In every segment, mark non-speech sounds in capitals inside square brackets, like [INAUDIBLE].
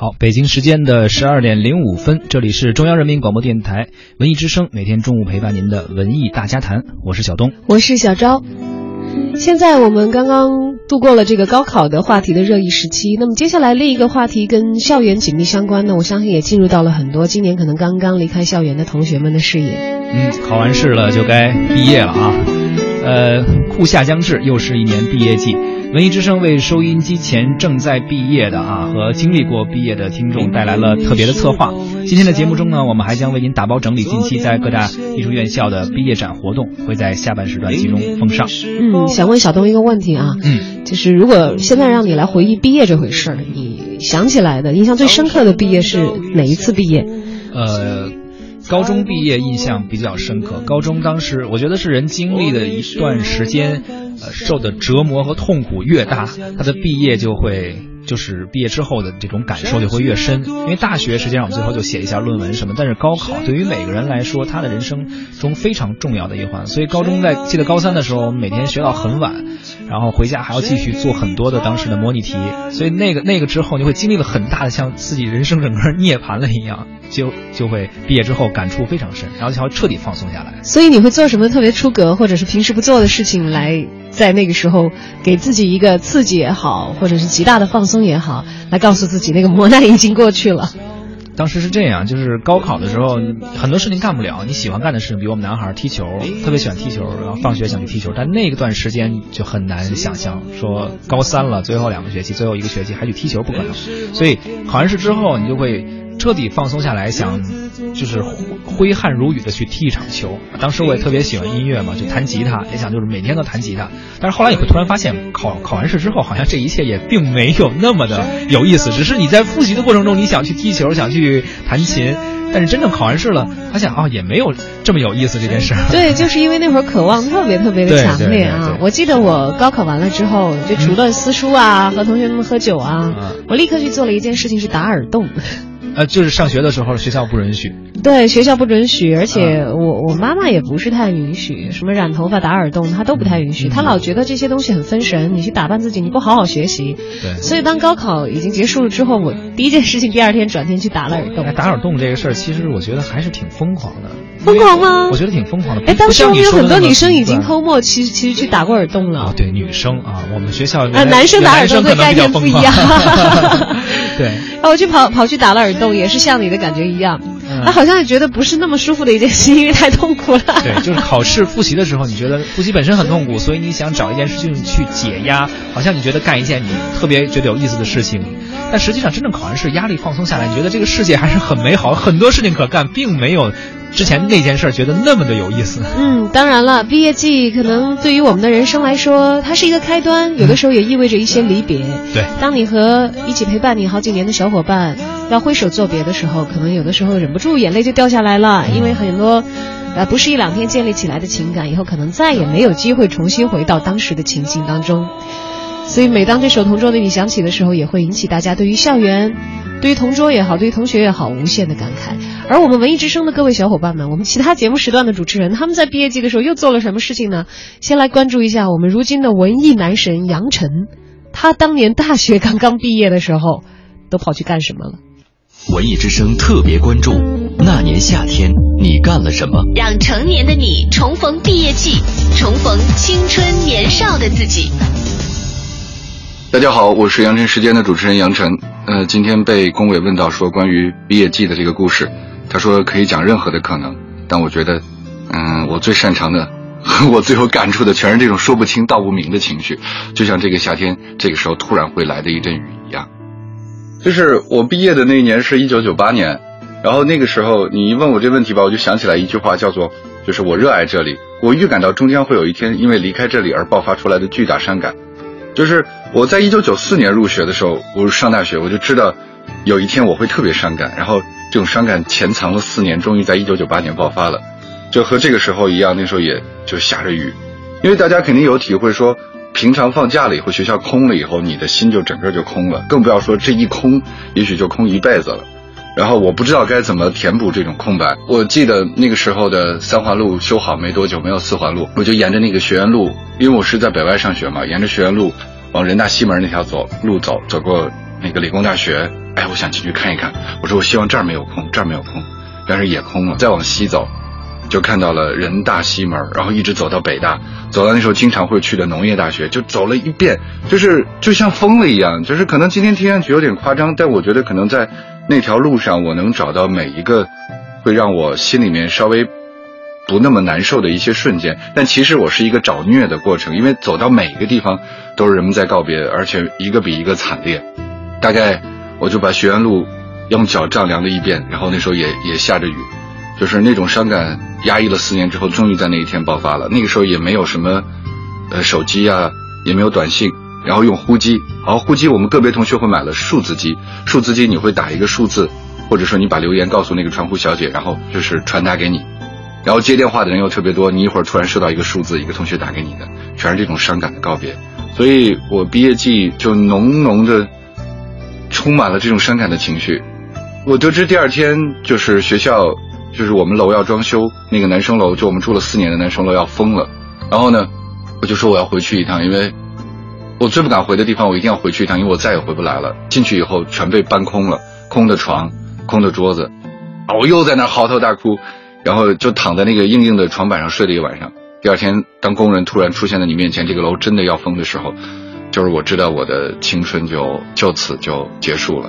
好，北京时间的十二点零五分，这里是中央人民广播电台文艺之声，每天中午陪伴您的文艺大家谈，我是小东，我是小昭。现在我们刚刚度过了这个高考的话题的热议时期，那么接下来另一个话题跟校园紧密相关呢，我相信也进入到了很多今年可能刚刚离开校园的同学们的视野。嗯，考完试了就该毕业了啊，呃，酷夏将至，又是一年毕业季。文艺之声为收音机前正在毕业的啊和经历过毕业的听众带来了特别的策划。今天的节目中呢，我们还将为您打包整理近期在各大艺术院校的毕业展活动，会在下半时段集中奉上。嗯，想问小东一个问题啊，嗯，就是如果现在让你来回忆毕业这回事儿，你想起来的印象最深刻的毕业是哪一次毕业？呃。高中毕业印象比较深刻。高中当时，我觉得是人经历的一段时间，呃，受的折磨和痛苦越大，他的毕业就会，就是毕业之后的这种感受就会越深。因为大学实际上我们最后就写一下论文什么，但是高考对于每个人来说，他的人生中非常重要的一环。所以高中在记得高三的时候，我们每天学到很晚，然后回家还要继续做很多的当时的模拟题。所以那个那个之后，你会经历了很大的像自己人生整个涅槃了一样。就就会毕业之后感触非常深，然后才会彻底放松下来。所以你会做什么特别出格，或者是平时不做的事情，来在那个时候给自己一个刺激也好，或者是极大的放松也好，来告诉自己那个磨难已经过去了。当时是这样，就是高考的时候，很多事情干不了。你喜欢干的事情，比如我们男孩踢球，特别喜欢踢球，然后放学想去踢球。但那段时间就很难想象，说高三了，最后两个学期，最后一个学期还去踢球，不可能。所以考完试之后，你就会。彻底放松下来，想就是挥汗如雨的去踢一场球。当时我也特别喜欢音乐嘛，就弹吉他，也想就是每天都弹吉他。但是后来也会突然发现，考考完试之后，好像这一切也并没有那么的有意思。只是你在复习的过程中，你想去踢球，想去弹琴，但是真正考完试了，发现啊，也没有这么有意思这件事。[LAUGHS] 对，就是因为那会儿渴望特别特别的强烈啊！我记得我高考完了之后，就除了撕书啊，和同学们喝酒啊，我立刻去做了一件事情，是打耳洞。呃，就是上学的时候，学校不允许。对，学校不准许，而且我我妈妈也不是太允许，什么染头发、打耳洞，她都不太允许。她老觉得这些东西很分神，你去打扮自己，你不好好学习。对。所以当高考已经结束了之后，我第一件事情，第二天转天去打了耳洞。打耳洞这个事儿，其实我觉得还是挺疯狂的。疯狂吗？我觉得挺疯狂的。哎，当时我们有很多女生已经偷摸，其实其实去打过耳洞了。啊，对，女生啊，我们学校啊，男生打耳洞的概念不一样。[LAUGHS] 对。[LAUGHS] 然后，我去跑跑去打了耳洞，也是像你的感觉一样。嗯好像也觉得不是那么舒服的一件事，因为太痛苦了。对，[LAUGHS] 就是考试复习的时候，你觉得复习本身很痛苦，所以你想找一件事情去解压，好像你觉得干一件你特别觉得有意思的事情。但实际上，真正考完试，压力放松下来，你觉得这个世界还是很美好，很多事情可干，并没有。之前那件事觉得那么的有意思。嗯，当然了，毕业季可能对于我们的人生来说，它是一个开端，有的时候也意味着一些离别。对，当你和一起陪伴你好几年的小伙伴要挥手作别的时候，可能有的时候忍不住眼泪就掉下来了，因为很多，呃，不是一两天建立起来的情感，以后可能再也没有机会重新回到当时的情境当中。所以，每当这首《同桌的你》响起的时候，也会引起大家对于校园。对于同桌也好，对于同学也好，无限的感慨。而我们文艺之声的各位小伙伴们，我们其他节目时段的主持人，他们在毕业季的时候又做了什么事情呢？先来关注一下我们如今的文艺男神杨晨，他当年大学刚刚毕业的时候，都跑去干什么了？文艺之声特别关注那年夏天你干了什么？让成年的你重逢毕业季，重逢青春年少的自己。大家好，我是杨晨时间的主持人杨晨。呃，今天被龚伟问到说关于毕业季的这个故事，他说可以讲任何的可能，但我觉得，嗯，我最擅长的和我最有感触的全是这种说不清道不明的情绪，就像这个夏天这个时候突然会来的一阵雨一样。就是我毕业的那一年是一九九八年，然后那个时候你一问我这问题吧，我就想起来一句话，叫做就是我热爱这里，我预感到终将会有一天因为离开这里而爆发出来的巨大伤感。就是我在一九九四年入学的时候，我上大学，我就知道有一天我会特别伤感，然后这种伤感潜藏了四年，终于在一九九八年爆发了，就和这个时候一样，那时候也就下着雨，因为大家肯定有体会，说平常放假了以后，学校空了以后，你的心就整个就空了，更不要说这一空，也许就空一辈子了。然后我不知道该怎么填补这种空白。我记得那个时候的三环路修好没多久，没有四环路，我就沿着那个学院路，因为我是在北外上学嘛，沿着学院路往人大西门那条走路走，走过那个理工大学。哎，我想进去看一看。我说我希望这儿没有空，这儿没有空，但是也空了。再往西走，就看到了人大西门，然后一直走到北大，走到那时候经常会去的农业大学，就走了一遍，就是就像疯了一样。就是可能今天听上去有点夸张，但我觉得可能在那条路上，我能找到每一个会让我心里面稍微。不那么难受的一些瞬间，但其实我是一个找虐的过程，因为走到每一个地方都是人们在告别，而且一个比一个惨烈。大概我就把学院路用脚丈量了一遍，然后那时候也也下着雨，就是那种伤感压抑了四年之后，终于在那一天爆发了。那个时候也没有什么呃手机啊，也没有短信，然后用呼机。好，呼机我们个别同学会买了数字机，数字机你会打一个数字，或者说你把留言告诉那个传呼小姐，然后就是传达给你。然后接电话的人又特别多，你一会儿突然收到一个数字，一个同学打给你的，全是这种伤感的告别，所以我毕业季就浓浓的充满了这种伤感的情绪。我得知第二天就是学校，就是我们楼要装修，那个男生楼就我们住了四年的男生楼要封了，然后呢，我就说我要回去一趟，因为我最不敢回的地方，我一定要回去一趟，因为我再也回不来了。进去以后全被搬空了，空的床，空的桌子，啊我又在那嚎啕大哭。然后就躺在那个硬硬的床板上睡了一晚上。第二天，当工人突然出现在你面前，这个楼真的要封的时候，就是我知道我的青春就就此就结束了。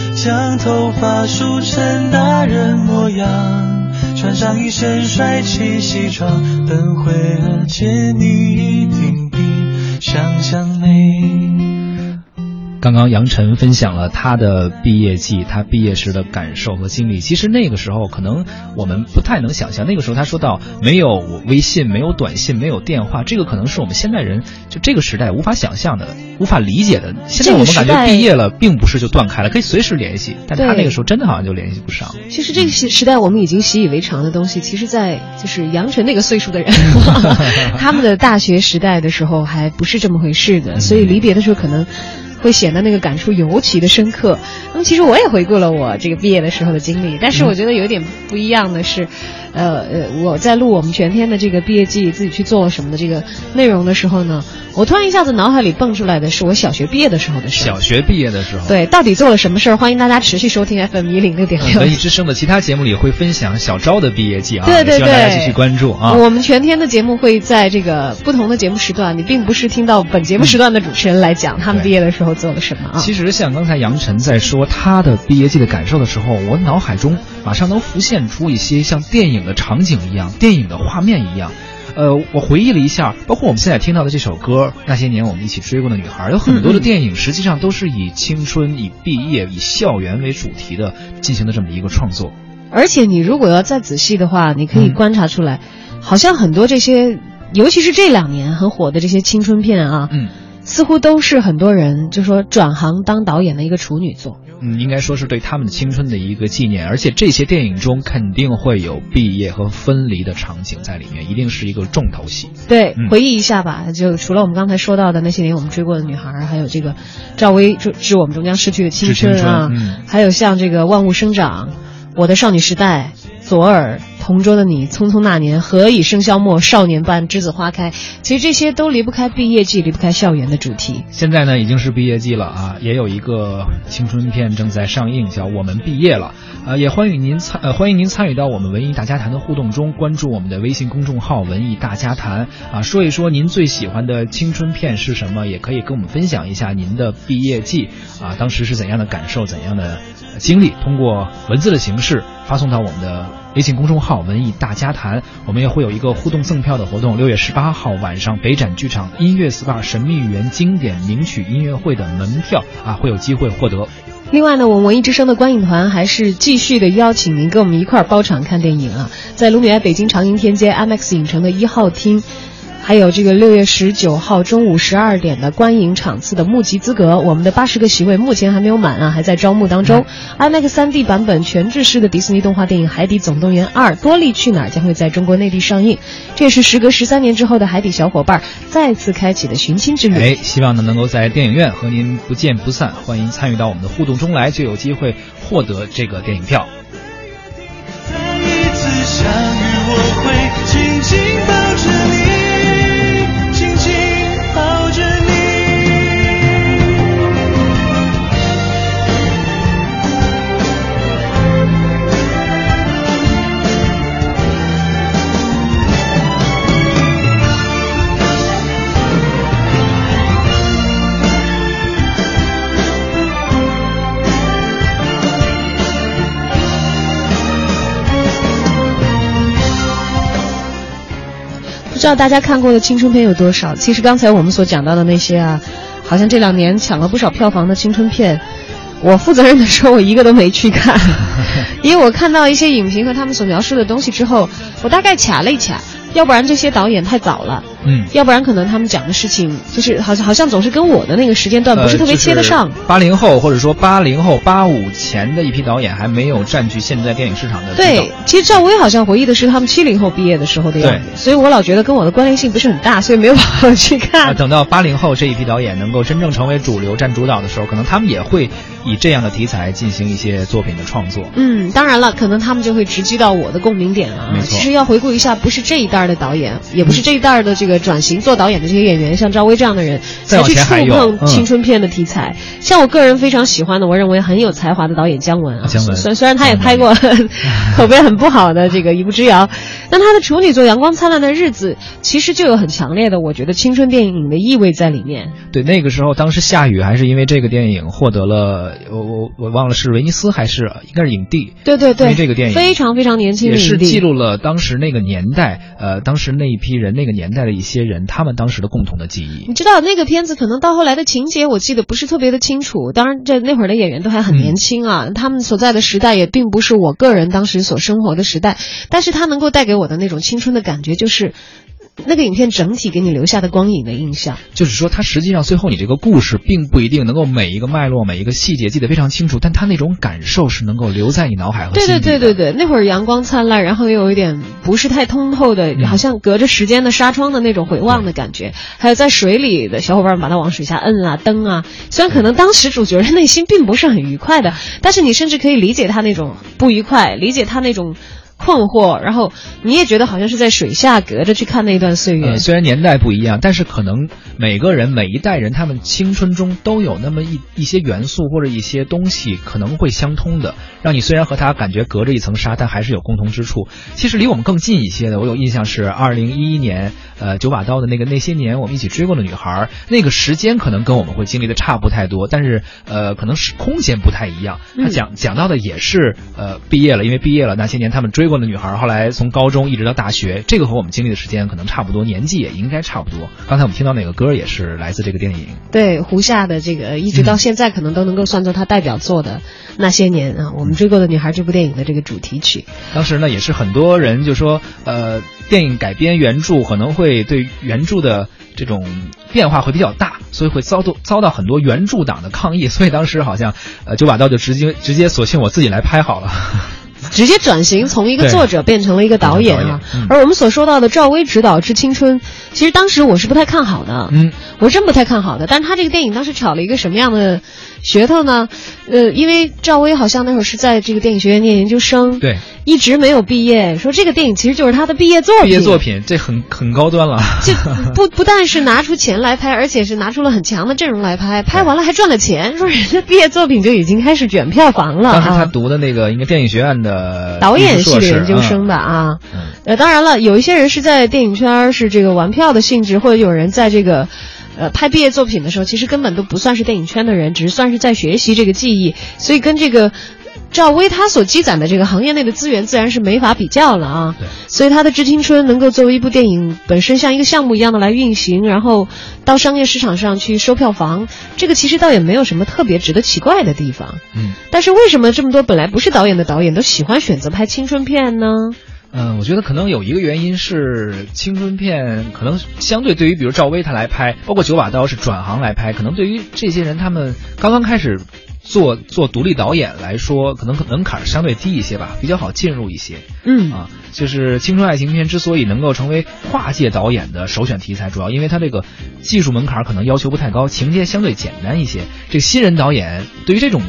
将头发梳成大人模样，穿上一身帅气西装，等会儿见你一定比。想象美。刚刚杨晨分享了他的毕业季，他毕业时的感受和经历。其实那个时候，可能我们不太能想象。那个时候，他说到没有微信，没有短信，没有电话，这个可能是我们现代人就这个时代无法想象的、无法理解的。现在我们感觉毕业了，并不是就断开了，可以随时联系。但他那个时候真的好像就联系不上。其实这个时时代，我们已经习以为常的东西，其实，在就是杨晨那个岁数的人，[LAUGHS] 他们的大学时代的时候还不是这么回事的。所以离别的时候，可能。会显得那个感触尤其的深刻。那么其实我也回顾了我这个毕业的时候的经历，但是我觉得有点不一样的是，呃呃，我在录我们全天的这个毕业季，自己去做了什么的这个内容的时候呢，我突然一下子脑海里蹦出来的是我小学毕业的时候的事。小学毕业的时候。对，到底做了什么事儿？欢迎大家持续收听 [LAUGHS] FM 一零六点六。文艺之声的其他节目里会分享小昭的毕业季啊，对对对，希望大家继续关注啊。我们全天的节目会在这个不同的节目时段，你并不是听到本节目时段的主持人来讲他们毕业的时候做了什么啊。其实像刚才杨晨在说他的毕业季的感受的时候，我脑海中马上能浮现出一些像电影的场景一样、电影的画面一样。呃，我回忆了一下，包括我们现在听到的这首歌《那些年我们一起追过的女孩》，有很多的电影实际上都是以青春、以毕业、以校园为主题的进行的这么一个创作。而且你如果要再仔细的话，你可以观察出来，好像很多这些，尤其是这两年很火的这些青春片啊，嗯。似乎都是很多人就说转行当导演的一个处女作，嗯，应该说是对他们的青春的一个纪念，而且这些电影中肯定会有毕业和分离的场景在里面，一定是一个重头戏。对，回忆一下吧，就除了我们刚才说到的那些年我们追过的女孩，还有这个赵薇致致我们终将逝去的青春啊，还有像这个万物生长，我的少女时代。左耳同桌的你，匆匆那年，何以笙箫默，少年般栀子花开。其实这些都离不开毕业季，离不开校园的主题。现在呢，已经是毕业季了啊，也有一个青春片正在上映，叫《我们毕业了》。呃，也欢迎您参呃欢迎您参与到我们文艺大家谈的互动中，关注我们的微信公众号“文艺大家谈”啊，说一说您最喜欢的青春片是什么，也可以跟我们分享一下您的毕业季啊，当时是怎样的感受，怎样的经历，通过文字的形式发送到我们的。微信公众号“文艺大家谈”，我们也会有一个互动赠票的活动。六月十八号晚上，北展剧场音乐 SPA 神秘园经典名曲音乐会的门票啊，会有机会获得。另外呢，我们文艺之声的观影团还是继续的邀请您跟我们一块儿包场看电影啊，在卢米埃北京长楹天街 IMAX 影城的一号厅。还有这个六月十九号中午十二点的观影场次的募集资格，我们的八十个席位目前还没有满啊，还在招募当中。IMAX 三 D 版本全制式的迪士尼动画电影《海底总动员二：多利去哪儿》将会在中国内地上映，这也是时隔十三年之后的海底小伙伴再次开启的寻亲之旅。哎，希望呢能够在电影院和您不见不散，欢迎参与到我们的互动中来，就有机会获得这个电影票。再一次相遇，我会紧紧知道大家看过的青春片有多少？其实刚才我们所讲到的那些啊，好像这两年抢了不少票房的青春片，我负责任的说，我一个都没去看，[LAUGHS] 因为我看到一些影评和他们所描述的东西之后，我大概卡了一卡，要不然这些导演太早了，嗯，要不然可能他们讲的事情就是好像好像总是跟我的那个时间段不是特别切得上。八零、后或者说八零后、八五前的一批导演还没有占据现在电影市场的对，其实赵薇好像回忆的是他们七零后毕业的时候的样子，所以我老觉得跟我的关联性不是很大，所以没有好去 [LAUGHS] 啊，看。等到八零后这一批导演能够真正成为主流、占主导的时候，可能他们也会以这样的题材进行一些作品的创作。嗯，当然了，可能他们就会直击到我的共鸣点了啊。其实要回顾一下，不是这一代的导演，也不是这一代的这个转型做导演的这些演员，像赵薇这样的人，再才去触碰嗯青春片的题材。像我个人非常喜欢的，我认为很有才华的导演姜文啊，姜文虽然虽然他也拍过 [LAUGHS] 口碑很不好的这个《一步之遥》，但他的处女作《阳光灿烂的日子》其实就有很强烈的，我觉得青春电影的意味在里面。对，那个时候当时夏雨还是因为这个电影获得了，我我我忘了是威尼斯还是应该是影帝。对对对，因为这个电影非常非常年轻的影帝也是记录了当时那个年代，呃，当时那一批人，那个年代的一些人，他们当时的共同的记忆你。知道那个片子可能到后来的情节，我记得不是特别的清楚。当然，这那会儿的演员都还很年轻啊，他们所在的时代也并不是我个人当时所生活的时代，但是他能够带给我的那种青春的感觉，就是那个影片整体给你留下的光影的印象。就是说，它实际上最后你这个故事并不一定能够每一个脉络、每一个细节记得非常清楚，但它那种感受是能够留在你脑海和对心底的。对对对对，那会儿阳光灿烂，然后又有一点不是太通透的，嗯好像隔着时间的纱窗的那种回望的感觉。还有在水里的小伙伴们把它往水下摁啊蹬啊，虽然可能当时主角的内心并不是很愉快的，但是你甚至可以理解他那种不愉快，理解他那种。困惑，然后你也觉得好像是在水下隔着去看那一段岁月。呃，虽然年代不一样，但是可能每个人每一代人，他们青春中都有那么一一些元素或者一些东西可能会相通的，让你虽然和他感觉隔着一层纱，但还是有共同之处。其实离我们更近一些的，我有印象是二零一一年，呃，九把刀的那个那些年我们一起追过的女孩，那个时间可能跟我们会经历的差不太多，但是呃，可能是空间不太一样。他讲讲到的也是呃毕业了，因为毕业了那些年他们追过的女孩，后来从高中一直到大学，这个和我们经历的时间可能差不多，年纪也应该差不多。刚才我们听到那个歌也是来自这个电影。对胡夏的这个，一直到现在可能都能够算作他代表作的那些年啊，我们追过的女孩这部电影的这个主题曲。当时呢，也是很多人就说，呃，电影改编原著可能会对原著的这种变化会比较大，所以会遭到遭到很多原著党的抗议。所以当时好像，呃，九把刀就直接直接索性我自己来拍好了。直接转型从一个作者变成了一个导演啊，嗯、而我们所说到的赵薇执导《致青春》，其实当时我是不太看好的，嗯，我真不太看好的。但是他这个电影当时炒了一个什么样的噱头呢？呃，因为赵薇好像那会儿是在这个电影学院念研究生，对，一直没有毕业，说这个电影其实就是他的毕业作品，毕业作品这很很高端了，[LAUGHS] 就 [LAUGHS] 不不但是拿出钱来拍，而且是拿出了很强的阵容来拍，拍完了还赚了钱，说人家毕业作品就已经开始卷票房了。当时他读的那个应该电影学院的导演系的研究生吧啊，嗯、呃，当然了，有一些人是在电影圈是这个玩票的性质，或者有人在这个。呃，拍毕业作品的时候，其实根本都不算是电影圈的人，只是算是在学习这个技艺，所以跟这个赵薇她所积攒的这个行业内的资源，自然是没法比较了啊。所以她的《致青春》能够作为一部电影本身像一个项目一样的来运行，然后到商业市场上去收票房，这个其实倒也没有什么特别值得奇怪的地方。嗯，但是为什么这么多本来不是导演的导演都喜欢选择拍青春片呢？嗯，我觉得可能有一个原因是青春片可能相对对于比如赵薇她来拍，包括九把刀是转行来拍，可能对于这些人他们刚刚开始做做独立导演来说，可能门槛相对低一些吧，比较好进入一些。嗯啊，就是青春爱情片之所以能够成为跨界导演的首选题材，主要因为它这个技术门槛可能要求不太高，情节相对简单一些。这个新人导演对于这种。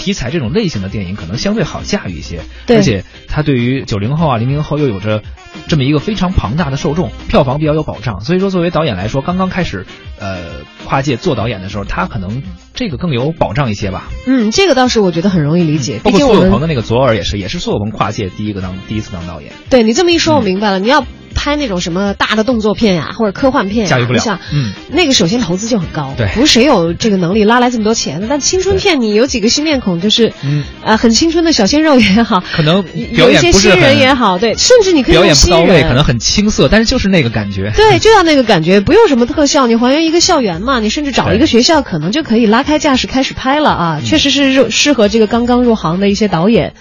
题材这种类型的电影可能相对好驾驭一些，对而且它对于九零后啊、零零后又有着这么一个非常庞大的受众，票房比较有保障。所以说，作为导演来说，刚刚开始呃跨界做导演的时候，他可能这个更有保障一些吧。嗯，这个倒是我觉得很容易理解，包括苏有朋的那个左耳也是，也是苏有朋跨界第一个当第一次当导演，对你这么一说，我明白了，你要。拍那种什么大的动作片呀、或者科幻片呀、驾驭不了你想，嗯，那个首先投资就很高，对不是谁有这个能力拉来这么多钱的。但青春片你有几个新面孔，就是，嗯，呃，很青春的小鲜肉也好，可能有一些新人也好，对，甚至你可以表演不到位，人，可能很青涩，但是就是那个感觉。对，就要那个感觉，不用什么特效，你还原一个校园嘛，你甚至找一个学校，可能就可以拉开架势开始拍了啊！确实是适合这个刚刚入行的一些导演。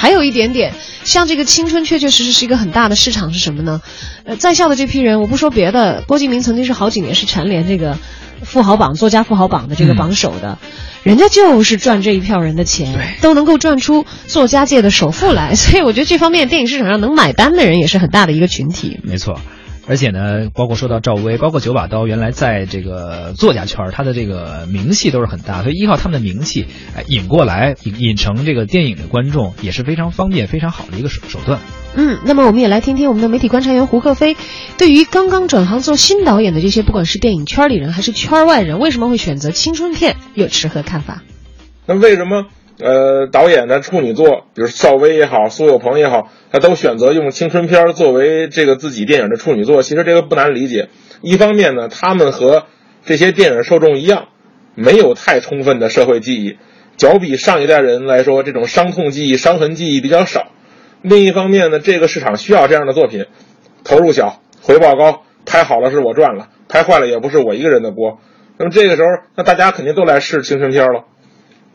还有一点点，像这个青春，确确实实是一个很大的市场，是什么呢？呃，在校的这批人，我不说别的，郭敬明曾经是好几年是蝉联这个富豪榜作家富豪榜的这个榜首的，人家就是赚这一票人的钱，都能够赚出作家界的首富来，所以我觉得这方面电影市场上能买单的人也是很大的一个群体。没错。而且呢，包括说到赵薇，包括九把刀，原来在这个作家圈儿，他的这个名气都是很大，所以依靠他们的名气，哎，引过来引引成这个电影的观众也是非常方便、非常好的一个手手段。嗯，那么我们也来听听我们的媒体观察员胡克飞，对于刚刚转行做新导演的这些，不管是电影圈里人还是圈外人，为什么会选择青春片，又持何看法？那为什么呃导演的处女作，比如邵薇也好，苏有朋也好，他都选择用青春片儿作为这个自己电影的处女作？其实这个不难理解。一方面呢，他们和这些电影受众一样，没有太充分的社会记忆，较比上一代人来说，这种伤痛记忆、伤痕记忆比较少。另一方面呢，这个市场需要这样的作品，投入小，回报高，拍好了是我赚了，拍坏了也不是我一个人的锅。那么这个时候，那大家肯定都来试青春片了。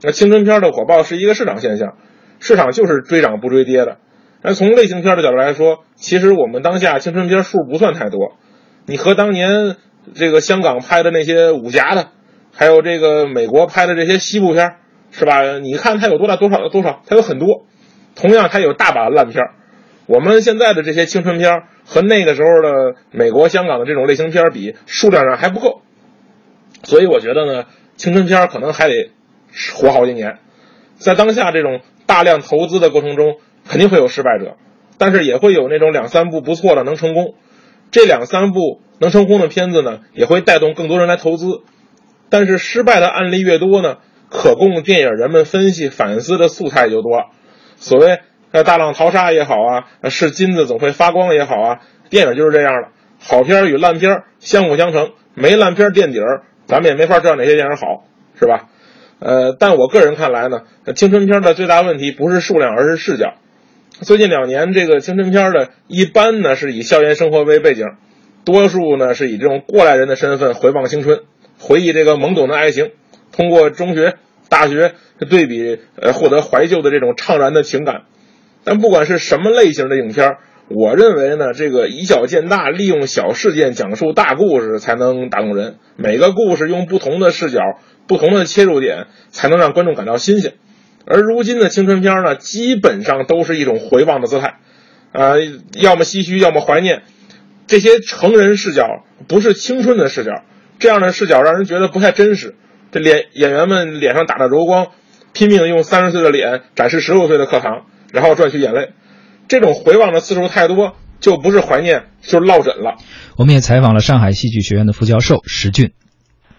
那青春片的火爆是一个市场现象，市场就是追涨不追跌的。那从类型片的角度来说，其实我们当下青春片数不算太多，你和当年这个香港拍的那些武侠的，还有这个美国拍的这些西部片，是吧？你看它有多大多少多少，它有很多。同样，它有大把烂片。我们现在的这些青春片和那个时候的美国、香港的这种类型片比，数量上还不够。所以我觉得呢，青春片可能还得活好几年。在当下这种大量投资的过程中，肯定会有失败者，但是也会有那种两三部不错的能成功。这两三部能成功的片子呢，也会带动更多人来投资。但是失败的案例越多呢，可供电影人们分析反思的素材就多。所谓呃大浪淘沙也好啊，是金子总会发光也好啊，电影就是这样的，好片儿与烂片儿相辅相成，没烂片垫底儿，咱们也没法知道哪些电影好，是吧？呃，但我个人看来呢，青春片的最大问题不是数量，而是视角。最近两年，这个青春片的一般呢是以校园生活为背景，多数呢是以这种过来人的身份回望青春，回忆这个懵懂的爱情，通过中学、大学对比，呃，获得怀旧的这种怅然的情感。但不管是什么类型的影片儿，我认为呢，这个以小见大，利用小事件讲述大故事才能打动人。每个故事用不同的视角、不同的切入点，才能让观众感到新鲜。而如今的青春片呢，基本上都是一种回望的姿态，啊、要么唏嘘，要么怀念。这些成人视角不是青春的视角，这样的视角让人觉得不太真实。这脸演员们脸上打着柔光，拼命用三十岁的脸展示十六岁的课堂，然后赚取眼泪。这种回望的次数太多，就不是怀念，就是落枕了。我们也采访了上海戏剧学院的副教授石俊。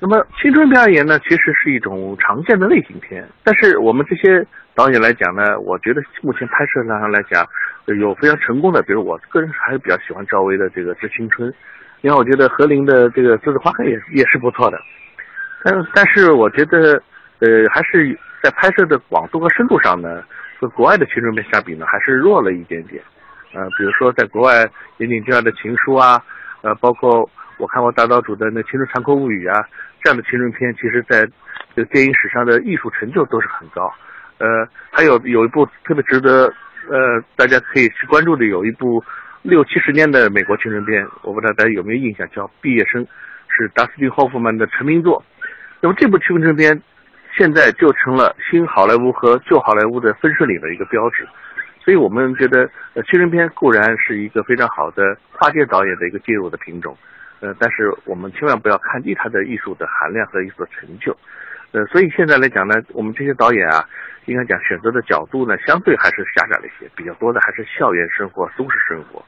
那么青春片而言呢，其实是一种常见的类型片，但是我们这些导演来讲呢，我觉得目前拍摄上来讲，呃有非常成功的，比如我个人还是比较喜欢赵薇的这个《致青春》，另外我觉得何琳的这个《栀子花开》也也是不错的，但但是我觉得，呃，还是在拍摄的广度和深度上呢，和国外的青春片相比呢，还是弱了一点点。呃，比如说在国外岩井俊二的《情书》啊，呃，包括我看过大岛渚的那《青春残酷物语》啊，这样的青春片，其实在这个电影史上的艺术成就都是很高。呃，还有有一部特别值得呃，大家可以去关注的有一部六七十年的美国青春片，我不知道大家有没有印象，叫《毕业生》，是达斯汀·霍夫曼的成名作。那么这部青春片现在就成了新好莱坞和旧好莱坞的分水岭的一个标志。所以我们觉得，呃，青春片固然是一个非常好的跨界导演的一个介入的品种，呃，但是我们千万不要看低它的艺术的含量和艺术的成就。呃，所以现在来讲呢，我们这些导演啊，应该讲选择的角度呢，相对还是狭窄了一些，比较多的还是校园生活、都市生活。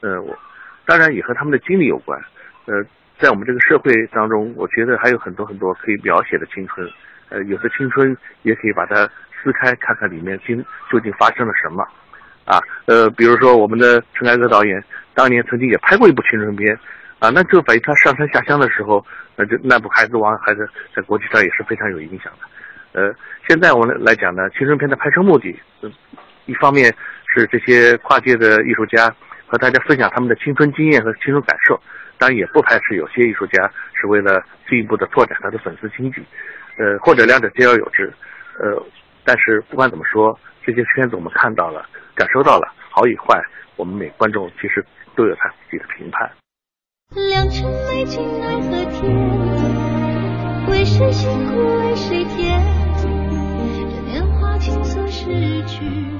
呃，我当然也和他们的经历有关。呃，在我们这个社会当中，我觉得还有很多很多可以描写的青春。呃，有的青春也可以把它撕开，看看里面究究竟发生了什么。啊，呃，比如说我们的陈凯歌导演当年曾经也拍过一部青春片。啊，那就等于他上山下乡的时候，那就那部《孩子王》还是在国际上也是非常有影响的。呃，现在我们来讲呢，青春片的拍摄目的，一方面是这些跨界的艺术家和大家分享他们的青春经验和青春感受，当然也不排斥有些艺术家是为了进一步的拓展他的粉丝经济，呃或者两者兼而有之呃但是不管怎么说这些片子我们看到了感受到了好与坏我们每观众其实都有他自己的评判。良辰美景奈何天为谁辛苦为谁甜？这年华轻松逝去。